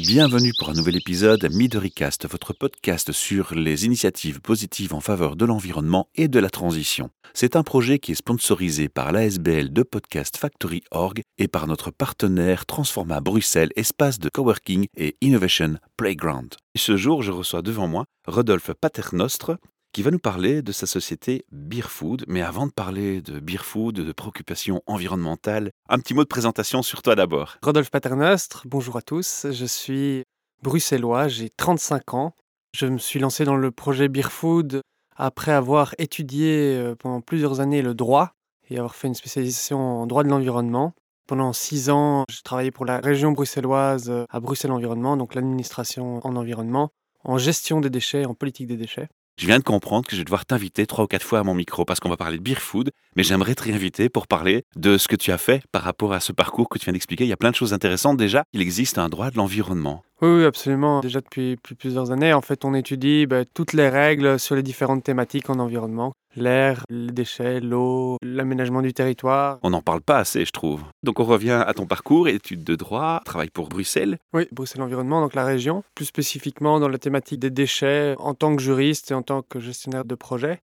Bienvenue pour un nouvel épisode Midoricast, votre podcast sur les initiatives positives en faveur de l'environnement et de la transition. C'est un projet qui est sponsorisé par l'ASBL de Podcast Factory Org et par notre partenaire Transforma Bruxelles, espace de coworking et innovation playground. Ce jour, je reçois devant moi Rodolphe Paternostre, qui va nous parler de sa société Beer Food. Mais avant de parler de Beer Food, de préoccupations environnementales, un petit mot de présentation sur toi d'abord. Rodolphe Paternostre, bonjour à tous. Je suis bruxellois, j'ai 35 ans. Je me suis lancé dans le projet Beer Food après avoir étudié euh, pendant plusieurs années le droit et avoir fait une spécialisation en droit de l'environnement. Pendant six ans, j'ai travaillé pour la région bruxelloise euh, à Bruxelles Environnement, donc l'administration en environnement, en gestion des déchets, en politique des déchets. Je viens de comprendre que je vais devoir t'inviter trois ou quatre fois à mon micro parce qu'on va parler de beer food, mais j'aimerais te réinviter pour parler de ce que tu as fait par rapport à ce parcours que tu viens d'expliquer. Il y a plein de choses intéressantes. Déjà, il existe un droit de l'environnement. Oui, oui, absolument. Déjà depuis, plusieurs années, en fait, on étudie bah, toutes les règles sur les différentes thématiques en environnement. L'air, les déchets, l'eau, l'aménagement du territoire. On n'en parle pas assez, je trouve. Donc on revient à ton parcours, études de droit, travail pour Bruxelles. Oui, Bruxelles Environnement, donc la région, plus spécifiquement dans la thématique des déchets en tant que juriste et en tant que gestionnaire de projet.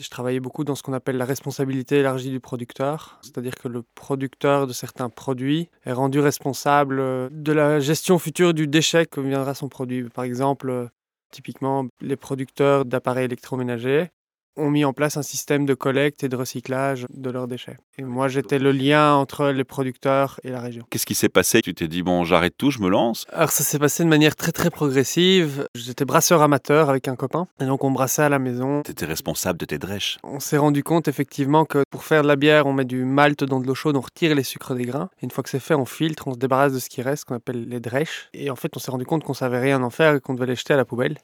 Je travaillais beaucoup dans ce qu'on appelle la responsabilité élargie du producteur, c'est-à-dire que le producteur de certains produits est rendu responsable de la gestion future du déchet que viendra son produit. Par exemple, typiquement, les producteurs d'appareils électroménagers ont mis en place un système de collecte et de recyclage de leurs déchets. Et moi, j'étais le lien entre les producteurs et la région. Qu'est-ce qui s'est passé? Tu t'es dit, bon, j'arrête tout, je me lance Alors, ça s'est passé de manière très, très progressive. J'étais brasseur amateur avec un copain. Et donc, on brassait à la maison. Tu étais responsable de tes drèches. On s'est rendu compte, effectivement, que pour faire de la bière, on met du malt dans de l'eau chaude, on retire les sucres des grains. Et une fois que c'est fait, on filtre, on se débarrasse de ce qui reste, qu'on appelle les drèches. Et en fait, on s'est rendu compte qu'on savait rien en faire et qu'on devait les jeter à la poubelle.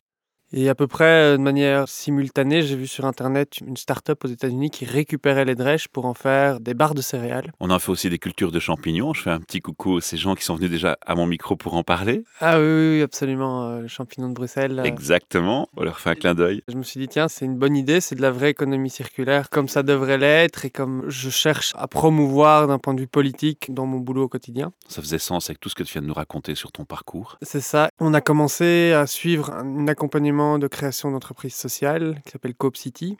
Et à peu près euh, de manière simultanée, j'ai vu sur Internet une start-up aux États-Unis qui récupérait les drèches pour en faire des barres de céréales. On en fait aussi des cultures de champignons. Je fais un petit coucou à ces gens qui sont venus déjà à mon micro pour en parler. Ah oui, oui absolument. Euh, les champignons de Bruxelles. Exactement. On leur fait un clin d'œil. Je me suis dit, tiens, c'est une bonne idée. C'est de la vraie économie circulaire, comme ça devrait l'être et comme je cherche à promouvoir d'un point de vue politique dans mon boulot au quotidien. Ça faisait sens avec tout ce que tu viens de nous raconter sur ton parcours. C'est ça. On a commencé à suivre un accompagnement de création d'entreprises sociales qui s'appelle Coop City.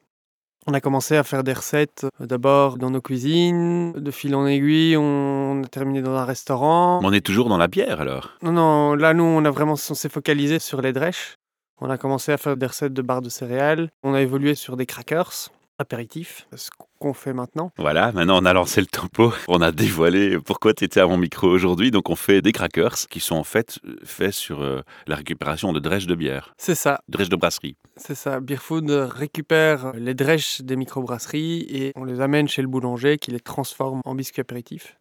On a commencé à faire des recettes euh, d'abord dans nos cuisines, de fil en aiguille, on a terminé dans un restaurant. on est toujours dans la bière alors Non, non, là nous on a vraiment on s'est focalisé sur les drèches. On a commencé à faire des recettes de barres de céréales. On a évolué sur des crackers apéritif, ce qu'on fait maintenant. Voilà, maintenant on a lancé le tempo, on a dévoilé pourquoi tu étais à mon micro aujourd'hui. Donc on fait des crackers qui sont en fait euh, faits sur euh, la récupération de drèches de bière. C'est ça. Drèches de brasserie. C'est ça. Beerfood récupère les drèches des microbrasseries et on les amène chez le boulanger qui les transforme en biscuits apéritifs.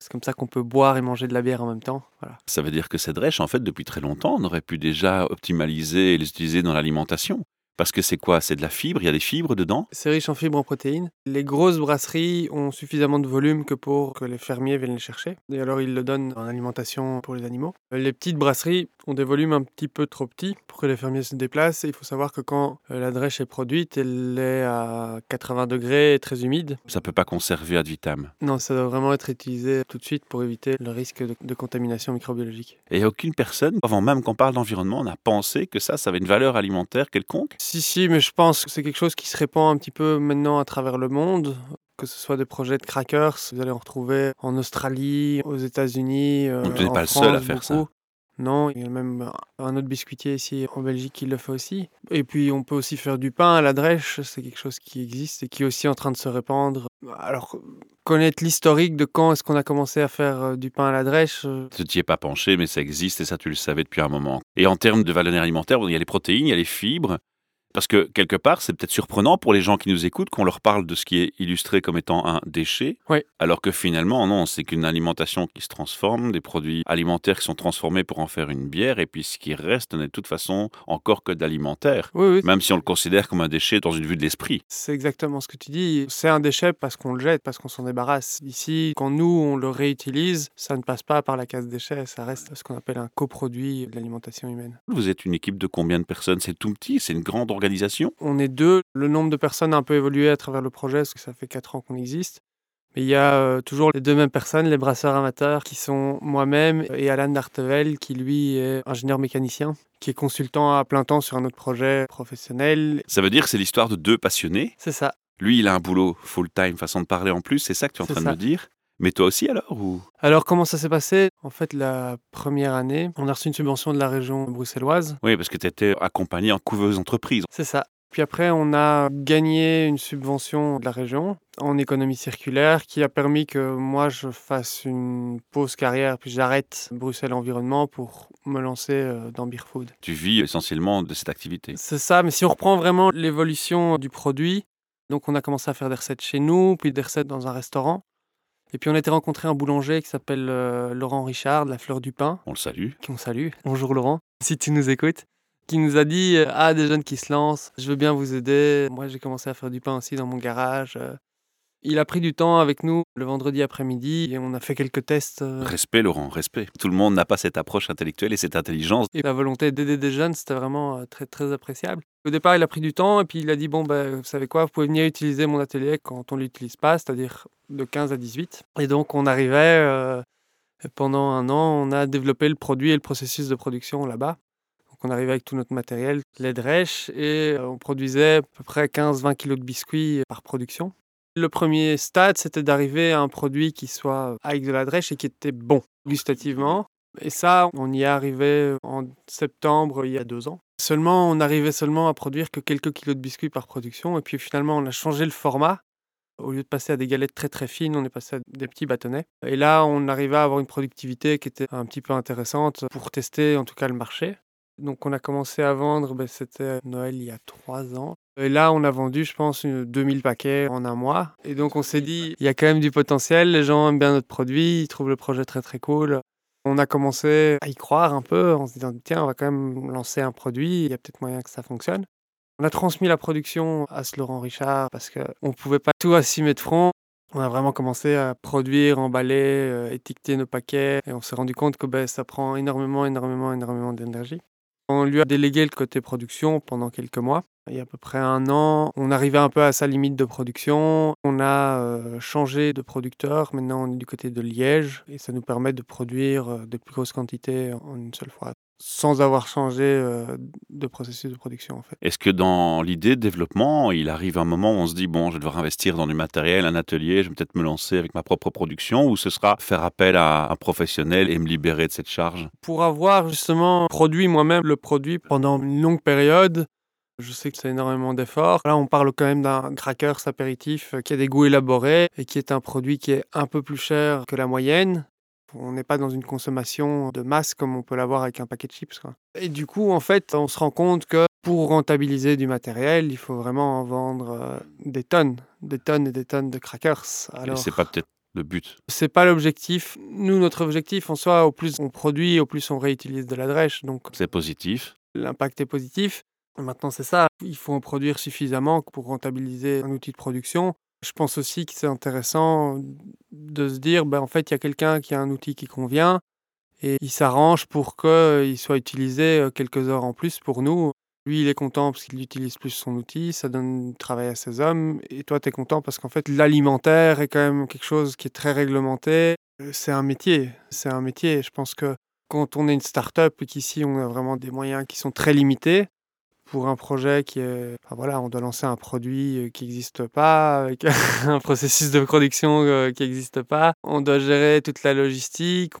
C'est comme ça qu'on peut boire et manger de la bière en même temps. Voilà. Ça veut dire que ces drèches, en fait, depuis très longtemps, on aurait pu déjà optimaliser et les utiliser dans l'alimentation. Parce que c'est quoi? C'est de la fibre? Il y a des fibres dedans? C'est riche en fibres en protéines. Les grosses brasseries ont suffisamment de volume que pour que les fermiers viennent les chercher. Et alors ils le donnent en alimentation pour les animaux. Les petites brasseries ont des volumes un petit peu trop petits pour que les fermiers se déplacent. il faut savoir que quand euh, la drèche est produite, elle est à 80 degrés et très humide. Ça ne peut pas conserver ad vitam Non, ça doit vraiment être utilisé tout de suite pour éviter le risque de, de contamination microbiologique. Et aucune personne, avant même qu'on parle d'environnement, n'a pensé que ça, ça avait une valeur alimentaire quelconque? Si, si, mais je pense que c'est quelque chose qui se répand un petit peu maintenant à travers le monde. Que ce soit des projets de crackers, vous allez en retrouver en Australie, aux États-Unis. Euh, Donc tu n'es pas le seul à faire ça. Non, il y a même un autre biscuitier ici en Belgique qui le fait aussi. Et puis on peut aussi faire du pain à la drèche, c'est quelque chose qui existe et qui est aussi en train de se répandre. Alors, connaître l'historique de quand est-ce qu'on a commencé à faire euh, du pain à la drèche. Tu t'y es pas penché, mais ça existe et ça tu le savais depuis un moment. Et en termes de valeur alimentaire, il y a les protéines, il y a les fibres, parce que quelque part, c'est peut-être surprenant pour les gens qui nous écoutent qu'on leur parle de ce qui est illustré comme étant un déchet, oui. alors que finalement, non, c'est qu'une alimentation qui se transforme, des produits alimentaires qui sont transformés pour en faire une bière, et puis ce qui reste n'est de toute façon encore que d'alimentaire, oui, même si on le considère comme un déchet dans une vue de l'esprit. C'est exactement ce que tu dis. C'est un déchet parce qu'on le jette, parce qu'on s'en débarrasse. Ici, quand nous, on le réutilise, ça ne passe pas par la case déchets, ça reste ce qu'on appelle un coproduit de l'alimentation humaine. Vous êtes une équipe de combien de personnes? C'est tout petit, c'est une grande organisation On est deux. Le nombre de personnes a un peu évolué à travers le projet, parce que ça fait 4 ans qu'on existe. Mais il y a euh, toujours les deux mêmes personnes, les brasseurs amateurs, qui sont moi-même et Alan Dartevel, qui lui est ingénieur mécanicien, qui est consultant à plein temps sur un autre projet professionnel. Ça veut dire que c'est l'histoire de deux passionnés. C'est ça. Lui, il a un boulot full-time, façon de parler en plus, c'est ça que tu es en train ça. de me dire Mais toi aussi alors ou... Alors comment ça s'est passé? En fait, la première année, on a reçu une subvention de la région bruxelloise. Oui, parce que tu étais accompagné en couveuse entreprise. C'est ça. Puis après, on a gagné une subvention de la région en économie circulaire qui a permis que moi, je fasse une pause carrière, puis j'arrête Bruxelles Environnement pour me lancer euh, dans Beer Food. Tu vis essentiellement de cette activité. C'est ça, mais si on reprend vraiment l'évolution du produit, donc on a commencé à faire des recettes chez nous, puis des recettes dans un restaurant. Et puis on a été rencontrer un boulanger qui s'appelle euh, Laurent Richard, la Fleur du Pain, On le salue. qu'on salue. Bonjour Laurent, si tu nous écoutes. Qui nous a dit euh, Ah, des jeunes qui se lancent, je veux bien vous aider. Moi, j'ai commencé à faire du pain aussi dans mon garage. euh. Il a pris du temps avec nous le vendredi après-midi et on a fait quelques tests. euh, Respect, Laurent, respect. Tout le monde n'a pas cette approche intellectuelle et cette intelligence. Et la volonté d'aider des jeunes, c'était vraiment euh, très, très appréciable. Au départ, il a pris du temps et puis il a dit Bon, ben, vous savez quoi, vous pouvez venir utiliser mon atelier quand on ne l'utilise pas, c'est-à-dire de 15 à 18. Et donc, on arrivait, euh, et pendant un an, on a développé le produit et le processus de production là-bas. Donc, on arrivait avec tout notre matériel, les drèches, et euh, on produisait à peu près 15-20 kilos de biscuits par production. Le premier stade, c'était d'arriver à un produit qui soit avec de la drèche et qui était bon gustativement. Et ça, on y est arrivé en septembre il y a deux ans. Seulement, on arrivait seulement à produire que quelques kilos de biscuits par production. Et puis finalement, on a changé le format. Au lieu de passer à des galettes très très fines, on est passé à des petits bâtonnets. Et là, on arrivait à avoir une productivité qui était un petit peu intéressante pour tester en tout cas le marché. Donc on a commencé à vendre, ben, c'était Noël il y a trois ans. Et là, on a vendu, je pense, une 2000 paquets en un mois. Et donc on s'est dit, il y a quand même du potentiel, les gens aiment bien notre produit, ils trouvent le projet très très cool. On a commencé à y croire un peu en se disant, tiens, on va quand même lancer un produit, il y a peut-être moyen que ça fonctionne. On a transmis la production à ce Laurent Richard parce qu'on ne pouvait pas tout assumer de front. On a vraiment commencé à produire, emballer, euh, étiqueter nos paquets et on s'est rendu compte que ben, ça prend énormément, énormément, énormément d'énergie. On lui a délégué le côté production pendant quelques mois. Il y a à peu près un an, on arrivait un peu à sa limite de production. On a euh, changé de producteur. Maintenant, on est du côté de Liège et ça nous permet de produire euh, de plus grosses quantités en une seule fois, sans avoir changé euh, de processus de production en fait. Est-ce que dans l'idée de développement, il arrive un moment où on se dit, bon, je vais devoir investir dans du matériel, un atelier, je vais peut-être me lancer avec ma propre production, ou ce sera faire appel à un professionnel et me libérer de cette charge? Pour avoir justement produit moi-même le produit pendant une longue période, je sais que c'est énormément d'efforts. Là, on parle quand même d'un crackers apéritif qui a des goûts élaborés et qui est un produit qui est un peu plus cher que la moyenne. On n'est pas dans une consommation de masse comme on peut l'avoir avec un paquet de chips. quoi. Et du coup, en fait, on se rend compte que pour rentabiliser du matériel, il faut vraiment en vendre euh, des tonnes, des tonnes et des tonnes de crackers. Alors, c'est pas peut-être le but. c'est pas l'objectif. Nous, notre objectif en soi, au plus on produit, au plus on réutilise de la drèche. Donc C'est positif. l'impact est positif. Maintenant, c'est ça. Il faut en produire suffisamment pour rentabiliser un outil de production. Je pense aussi que c'est intéressant de se dire, ben, en fait, il y a quelqu'un qui a un outil qui convient et il s'arrange pour qu'il soit utilisé quelques heures en plus pour nous. Lui, il est content parce qu'il utilise plus son outil, ça donne du travail à ses hommes. Et toi, tu es content parce qu'en fait, l'alimentaire est quand même quelque chose qui est très réglementé. C'est un métier, c'est un métier. Je pense que quand on est une start-up et qu'ici, on a vraiment des moyens qui sont très limités, pour un projet qui est. Enfin, voilà, on doit lancer un produit euh, qui n'existe pas, avec un processus de production euh, qui n'existe pas. On doit gérer toute la logistique.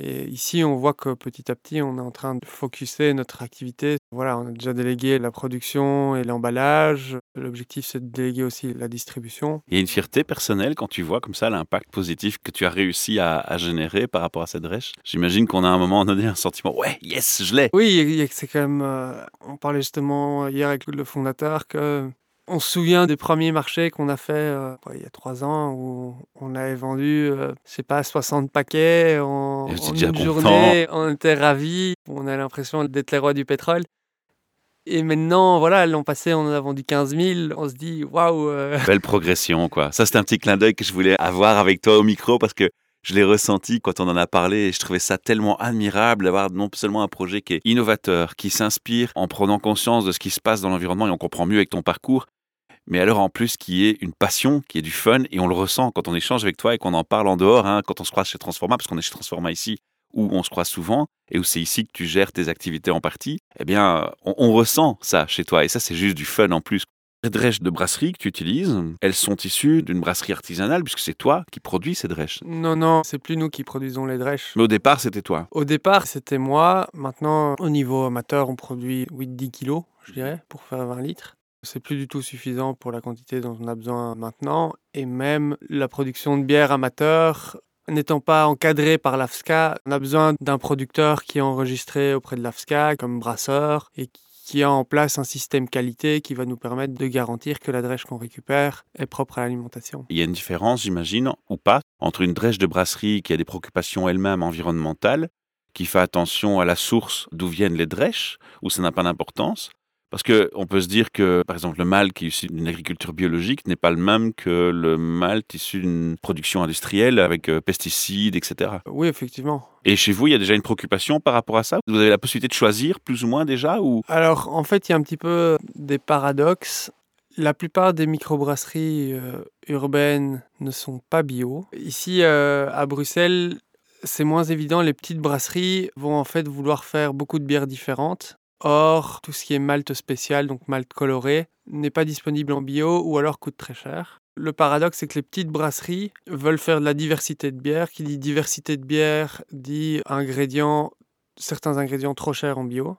Et ici, on voit que petit à petit, on est en train de focuser notre activité. Voilà, on a déjà délégué la production et l'emballage. L'objectif, c'est de déléguer aussi la distribution. Il y a une fierté personnelle quand tu vois comme ça l'impact positif que tu as réussi à, à générer par rapport à cette drèche. J'imagine qu'on a à un moment donné un sentiment, ouais, yes, je l'ai. Oui, c'est quand même. euh, on parlait justement hier avec le fondateur que. On se souvient des premiers marchés qu'on a fait euh, il y a trois ans où on avait vendu, euh, je sais pas, 60 paquets en, une content. journée. On était ravis. On a l'impression d'être les rois du pétrole. Et maintenant, voilà, l'an passé, on en a vendu 15 000. On se dit, waouh, euh, Belle progression, quoi. Ça, c'est un petit clin d'œil que je voulais avoir avec toi au micro parce que je l'ai ressenti quand on en a parlé et je trouvais ça tellement admirable d'avoir non seulement un projet qui est innovateur, qui s'inspire en prenant conscience de ce qui se passe dans l'environnement et on comprend mieux avec ton parcours, mais alors en plus qui est une passion, qui est du fun, et on le ressent quand on échange avec toi et qu'on en parle en dehors, hein, quand on se croise chez Transforma, parce qu'on est chez Transforma ici, où on se croise souvent, et où c'est ici que tu gères tes activités en partie, eh bien, on, on ressent ça chez toi, et ça c'est juste du fun en plus. Les drèches de brasserie que tu utilises, elles sont issues d'une brasserie artisanale, puisque c'est toi qui produis ces drèches. Non, non, c'est plus nous qui produisons les drèches. Mais au départ, c'était toi. Au départ, c'était moi. Maintenant, au niveau amateur, on produit 8-10 kilos, je dirais, pour faire 20 litres. C'est plus du tout suffisant pour la quantité dont on a besoin maintenant. Et même la production de bière amateur, n'étant pas encadrée par l'AFSCA, on a besoin d'un producteur qui est enregistré auprès de l'AFSCA comme brasseur et qui a en place un système qualité qui va nous permettre de garantir que la drèche qu'on récupère est propre à l'alimentation. Il y a une différence, j'imagine, ou pas, entre une drèche de brasserie qui a des préoccupations elle-même environnementales, qui fait attention à la source d'où viennent les drèches, où ça n'a pas d'importance, parce que on peut se dire que, par exemple, le malt qui est issu d'une agriculture biologique n'est pas le même que le malt issu d'une production industrielle avec euh, pesticides, etc. Oui, effectivement. Et chez vous, il y a déjà une préoccupation par rapport à ça? Vous avez la possibilité de choisir plus ou moins déjà ou... Alors, en fait, il y a un petit peu des paradoxes. La plupart des microbrasseries euh, urbaines ne sont pas bio. Ici, euh, à Bruxelles, c'est moins évident. Les petites brasseries vont en fait vouloir faire beaucoup de bières différentes. Or, tout ce qui est malt spécial, donc malt coloré, n'est pas disponible en bio ou alors coûte très cher. Le paradoxe, c'est que les petites brasseries veulent faire de la diversité de bière. Qui dit diversité de bière dit ingrédients, certains ingrédients trop chers en bio.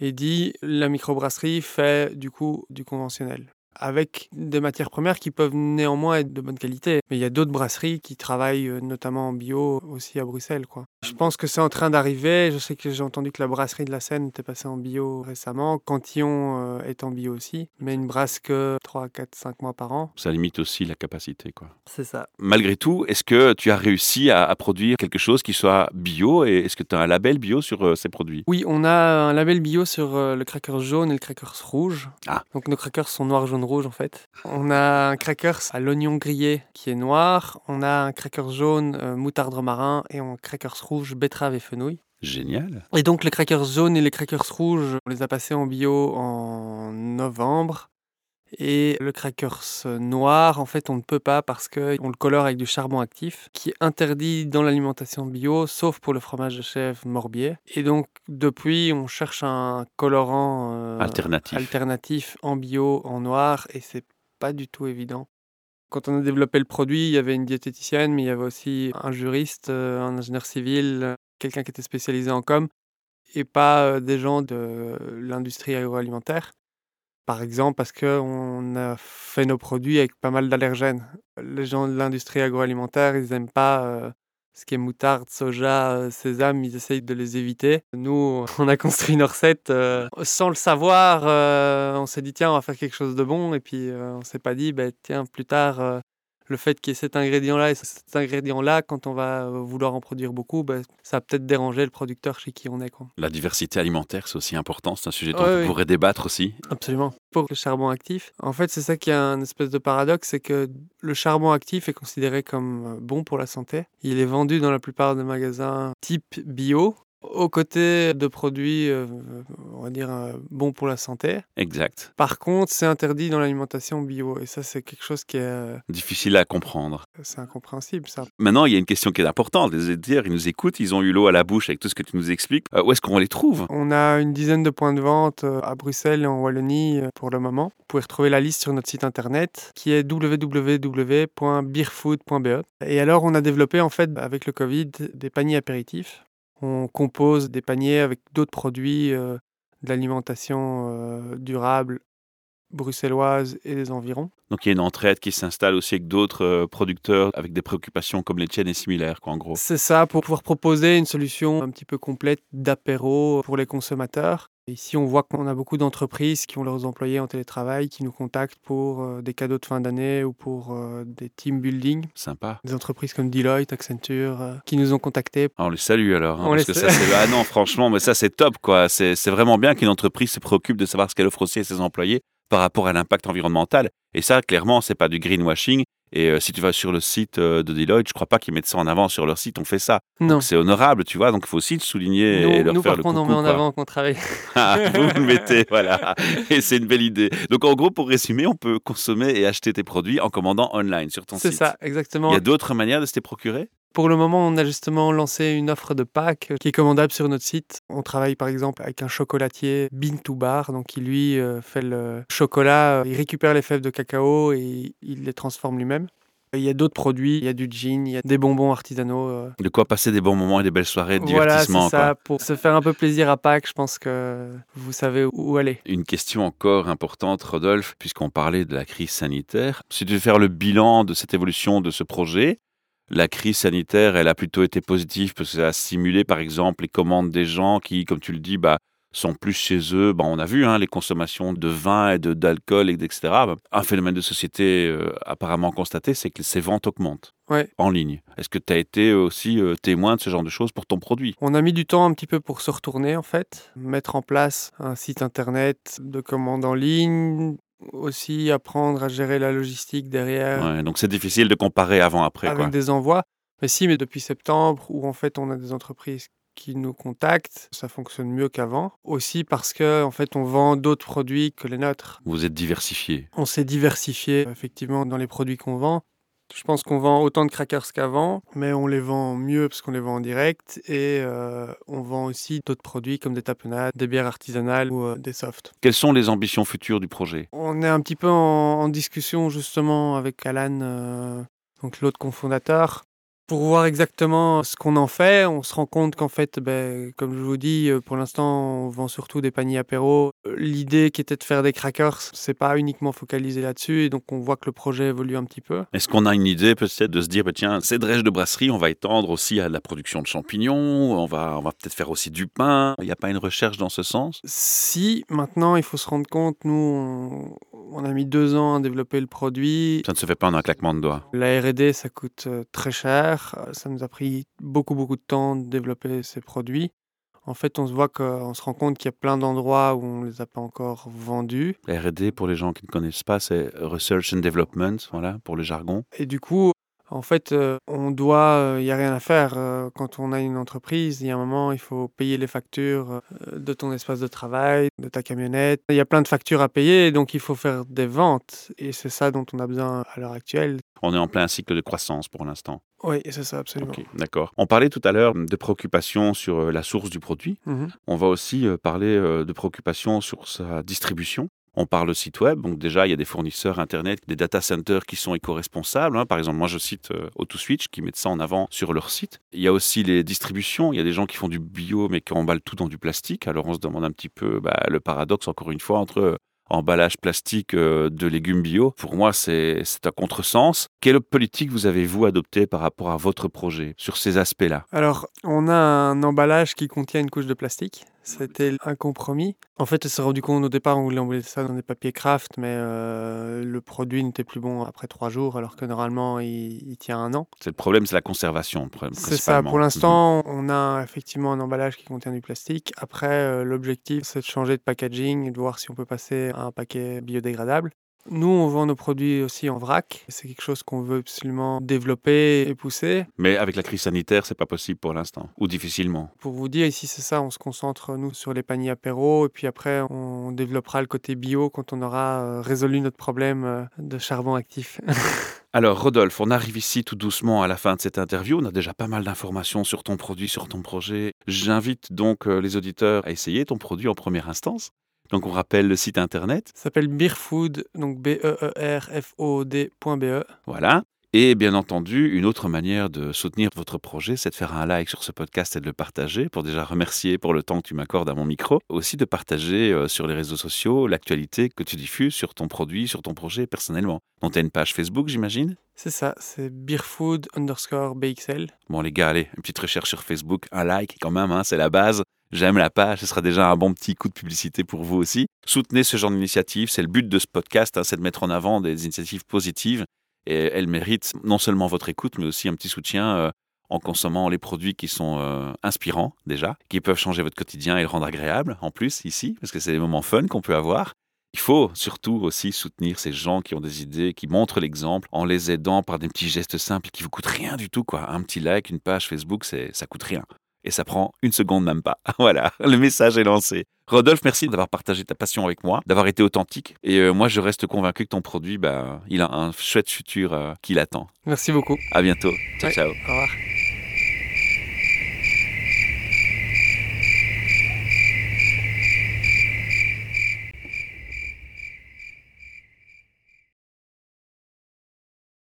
Et dit la microbrasserie fait du coup du conventionnel avec des matières premières qui peuvent néanmoins être de bonne qualité. Mais il y a d'autres brasseries qui travaillent euh, notamment en bio aussi à Bruxelles. Quoi. Je pense que c'est en train d'arriver. Je sais que j'ai entendu que la brasserie de la Seine était passée en bio récemment. Cantillon euh, est en bio aussi, mais une brasse que 3, 4, 5 mois par an. Ça limite aussi la capacité. quoi. C'est ça. Malgré tout, est-ce que tu as réussi à, à produire quelque chose qui soit bio et est-ce que tu as un label bio sur euh, ces produits? Oui, on a un label bio sur euh, le cracker jaune et le crackers rouge. Ah. Donc nos crackers sont noirs, rouge en fait. On a un crackers à l'oignon grillé qui est noir. On a un crackers jaune euh, moutarde marin et un crackers rouge betterave et fenouil. Génial. Et donc les crackers jaunes et les crackers rouges, on les a passés en bio en novembre. Et le crackers noir, en fait, on ne peut pas parce qu'on le colore avec du charbon actif, qui est interdit dans l'alimentation bio, sauf pour le fromage de chèvre morbier. Et donc, depuis, on cherche un colorant euh, Alternatif. alternatif en bio, en noir, et c'est pas du tout évident. Quand on a développé le produit, il y avait une diététicienne, mais il y avait aussi un juriste, euh, un ingénieur civil, quelqu'un qui était spécialisé en com, et pas euh, des gens de l'industrie agroalimentaire. Par exemple, parce qu'on a fait nos produits avec pas mal d'allergènes. Les gens de l'industrie agroalimentaire, ils n'aiment pas euh, ce qui est moutarde, soja, euh, sésame, ils essayent de les éviter. Nous, on a construit une recette euh, sans le savoir. on s'est dit, tiens, on va faire quelque chose de bon. Et puis, on s'est pas dit, bah, tiens, plus tard, le fait qu'il y ait cet ingrédient-là et cet ingrédient-là, quand on va euh, vouloir en produire beaucoup, bah, ça va peut-être déranger le producteur chez qui on est. Quoi. La diversité alimentaire, c'est aussi important. C'est un sujet dont Ouais, on pourrait débattre aussi. Absolument. Pour le charbon actif, en fait, c'est ça qui a un espèce de paradoxe, c'est que le charbon actif est considéré comme euh, bon pour la santé. Il est vendu dans la plupart des magasins type bio, aux côtés de produits, euh, on va dire, euh, bons pour la santé. Exact. Par contre, c'est interdit dans l'alimentation bio, et ça, c'est quelque chose qui est, euh, Difficile à comprendre. c'est incompréhensible, ça. Maintenant, il y a une question qui est importante. Les éditeurs, ils nous écoutent, ils ont eu l'eau à la bouche avec tout ce que tu nous expliques. Où est-ce qu'on les trouve? On a une dizaine de points de vente à Bruxelles et en Wallonie pour le moment. Vous pouvez retrouver la liste sur notre site internet qui est www.beerfood.be. Et alors, on a développé en fait avec le Covid des paniers apéritifs. On compose des paniers avec d'autres produits euh, de l'alimentation euh, durable bruxelloise et des environs. Donc il y a une entraide qui s'installe aussi avec d'autres euh, producteurs avec des préoccupations comme les tiennes et similaires, quoi, en gros. C'est ça pour pouvoir proposer une solution un petit peu complète d'apéro pour les consommateurs. Ici, on voit qu'on a beaucoup d'entreprises qui ont leurs employés en télétravail, qui nous contactent pour euh, des cadeaux de fin d'année ou pour euh, des team building. Sympa. Des entreprises comme Deloitte, Accenture, euh, qui nous ont contactés. Ah, on les salue alors. hein, On parce les que ça, c'est... Ah non, franchement, mais ça, c'est top, quoi. C'est, c'est vraiment bien qu'une entreprise se préoccupe de savoir ce qu'elle offre aussi à ses employés par rapport à l'impact environnemental. Et ça, clairement, c'est pas du greenwashing Et euh, si tu vas sur le site euh, de Deloitte, je crois pas qu'ils mettent ça en avant sur leur site. On fait ça. Non. C'est honorable, tu vois. Donc il faut aussi le souligner Nous, et leur nous, faire par le contre, on coucou, met en quoi. avant qu'on travaille. Ah, vous vous le mettez, voilà. Et c'est une belle idée. Donc en gros, pour résumer, on peut consommer et acheter tes produits en commandant online sur ton C'est site. ça, Il exactement. y a d'autres manières de se les procurer? Pour le moment, on a justement lancé une offre de pack euh, qui est commandable sur notre site. On travaille par exemple avec un chocolatier Bean to Bar, donc qui lui euh, fait le chocolat, euh, il récupère les fèves de cacao et il les transforme lui-même. Il y a d'autres produits, il y a du gin, il y a des bonbons artisanaux. euh. De quoi passer des bons moments et des belles soirées de Voilà, divertissement. ça. Pour se faire un peu plaisir à Pâques, je pense que vous savez où aller. Une question encore importante, Rodolphe, puisqu'on parlait de la crise sanitaire. Si tu devais faire le bilan de cette évolution de ce projet, la crise sanitaire, elle a plutôt été positive parce que ça a stimulé, par exemple, les commandes des gens qui, comme tu le dis, bah, sont plus chez eux. Bah, on a vu hein, les consommations de vin et de- d'alcool, et etc. Un phénomène de société euh, apparemment constaté, c'est que ces ventes augmentent Ouais. en ligne. Est-ce que tu as été aussi euh, témoin de ce genre de choses pour ton produit? On a mis du temps un petit peu pour se retourner en fait, mettre en place un site internet de commande en ligne, aussi apprendre à gérer la logistique derrière Ouais, Donc c'est difficile de comparer avant-après. avec quoi. des envois. Mais si, mais depuis septembre, où en fait on a des entreprises qui nous contactent, ça fonctionne mieux qu'avant. Aussi parce que en fait on vend d'autres produits que les nôtres. Vous êtes diversifié. On s'est diversifié effectivement dans les produits qu'on vend. Je pense qu'on vend autant de crackers qu'avant, mais on les vend mieux parce qu'on les vend en direct et euh, on vend aussi d'autres produits comme des tapenades, des bières artisanales ou euh, des softs. Quelles sont les ambitions futures du projet? On est un petit peu en, en discussion justement avec Alan, euh, donc l'autre cofondateur, pour voir exactement ce qu'on en fait. On se rend compte qu'en fait, ben, comme je vous dis, euh, pour l'instant, on vend surtout des paniers apéro. L'idée qui était de faire des crackers, c'est pas uniquement focalisé là-dessus, et donc on voit que le projet évolue un petit peu. Est-ce qu'on a une idée peut-être de se dire, bah, tiens, ces drèches de brasserie, on va étendre aussi à la production de champignons, on va, on va peut-être faire aussi du pain. Il n'y a pas une recherche dans ce sens? Si maintenant, il faut se rendre compte, nous, on, on a mis deux ans à développer le produit. Ça ne se fait pas en un claquement de doigts? La R&D, ça coûte euh, très cher. Euh, Ça nous a pris beaucoup, beaucoup de temps de développer ces produits. En fait, on se voit qu'on se rend compte qu'il y a plein d'endroits où on ne les a pas encore vendus. R&D, pour les gens qui ne connaissent pas, c'est Research and Development, voilà, pour le jargon. Et du coup, en fait, euh, on doit, il n'y a rien à faire. Euh, Quand on a une entreprise, il y a un moment, il faut payer les factures euh, de ton espace de travail, de ta camionnette. Il y a plein de factures à payer, donc il faut faire des ventes. Et c'est ça dont on a besoin à l'heure actuelle. On est en plein cycle de croissance pour l'instant. Oui, c'est ça, absolument. D'accord. On parlait tout à l'heure de préoccupations sur euh, la source du produit. Mhm. On va aussi euh, parler euh, de préoccupations sur sa distribution. On parle site web, donc déjà il y a des fournisseurs internet, des data centers qui sont éco-responsables. hein. Par exemple, moi je cite euh, AutoSwitch qui mettent ça en avant sur leur site. Il y a aussi les distributions. Il y a des gens qui font du bio mais qui emballent tout dans du plastique. Alors on se demande un petit peu bah, le paradoxe encore une fois entre euh, emballage plastique euh, de légumes bio. Pour moi, c'est un contresens. Quelle politique vous avez-vous adoptée par rapport à votre projet sur ces aspects-là? Alors, on a un emballage qui contient une couche de plastique. C'était un compromis. En fait, on s'est rendu compte au départ, on voulait emballer ça dans des papiers craft, mais euh, le produit n'était plus bon après trois jours, alors que normalement, il, il tient un an. C'est le problème, c'est la conservation. C'est ça. Pour l'instant, on a effectivement un emballage qui contient du plastique. Après, euh, l'objectif, c'est de changer de packaging et de voir si on peut passer à un paquet biodégradable. Nous, on vend nos produits aussi en vrac. C'est quelque chose qu'on veut absolument développer et pousser. Mais avec la crise sanitaire, c'est pas possible pour l'instant, ou difficilement. Pour vous dire, ici, c'est ça, on se concentre, nous, sur les paniers apéro, et puis après, on développera le côté bio quand on aura euh, résolu notre problème euh, de charbon actif. Alors, Rodolphe, on arrive ici tout doucement à la fin de cette interview. On a déjà pas mal d'informations sur ton produit, sur ton projet. J'invite donc euh, les auditeurs à essayer ton produit en première instance. Donc, on rappelle le site internet. ça s'appelle Beerfood, donc B-E-E-R-F-O-O-D.be. Voilà. Et bien entendu, une autre manière de soutenir votre projet, c'est de faire un like sur ce podcast et de le partager pour déjà remercier pour le temps que tu m'accordes à mon micro. Aussi de partager euh, sur les réseaux sociaux l'actualité que tu diffuses sur ton produit, sur ton projet personnellement. Donc tu as une page Facebook, j'imagine? C'est ça, c'est Beerfood underscore BXL. Bon les gars, allez, une petite recherche sur Facebook, un like quand même, hein, c'est la base. J'aime la page, ce sera déjà un bon petit coup de publicité pour vous aussi. Soutenez ce genre d'initiative, c'est le but de ce podcast, hein, c'est de mettre en avant des initiatives positives et elles méritent non seulement votre écoute, mais aussi un petit soutien euh, en consommant les produits qui sont euh, inspirants déjà, qui peuvent changer votre quotidien et le rendre agréable en plus ici, parce que c'est des moments fun qu'on peut avoir. Il faut surtout aussi soutenir ces gens qui ont des idées, qui montrent l'exemple, en les aidant par des petits gestes simples qui vous coûtent rien du tout. Quoi. Un petit like, une page Facebook, c'est, ça coûte rien. Et ça prend une seconde même pas. Voilà, le message est lancé. Rodolphe, merci d'avoir partagé ta passion avec moi, d'avoir été authentique. Et euh, moi, je reste convaincu que ton produit, bah, il a un chouette futur euh, qui l'attend. Merci beaucoup. À bientôt. Ciao, Ouais. ciao. Au revoir.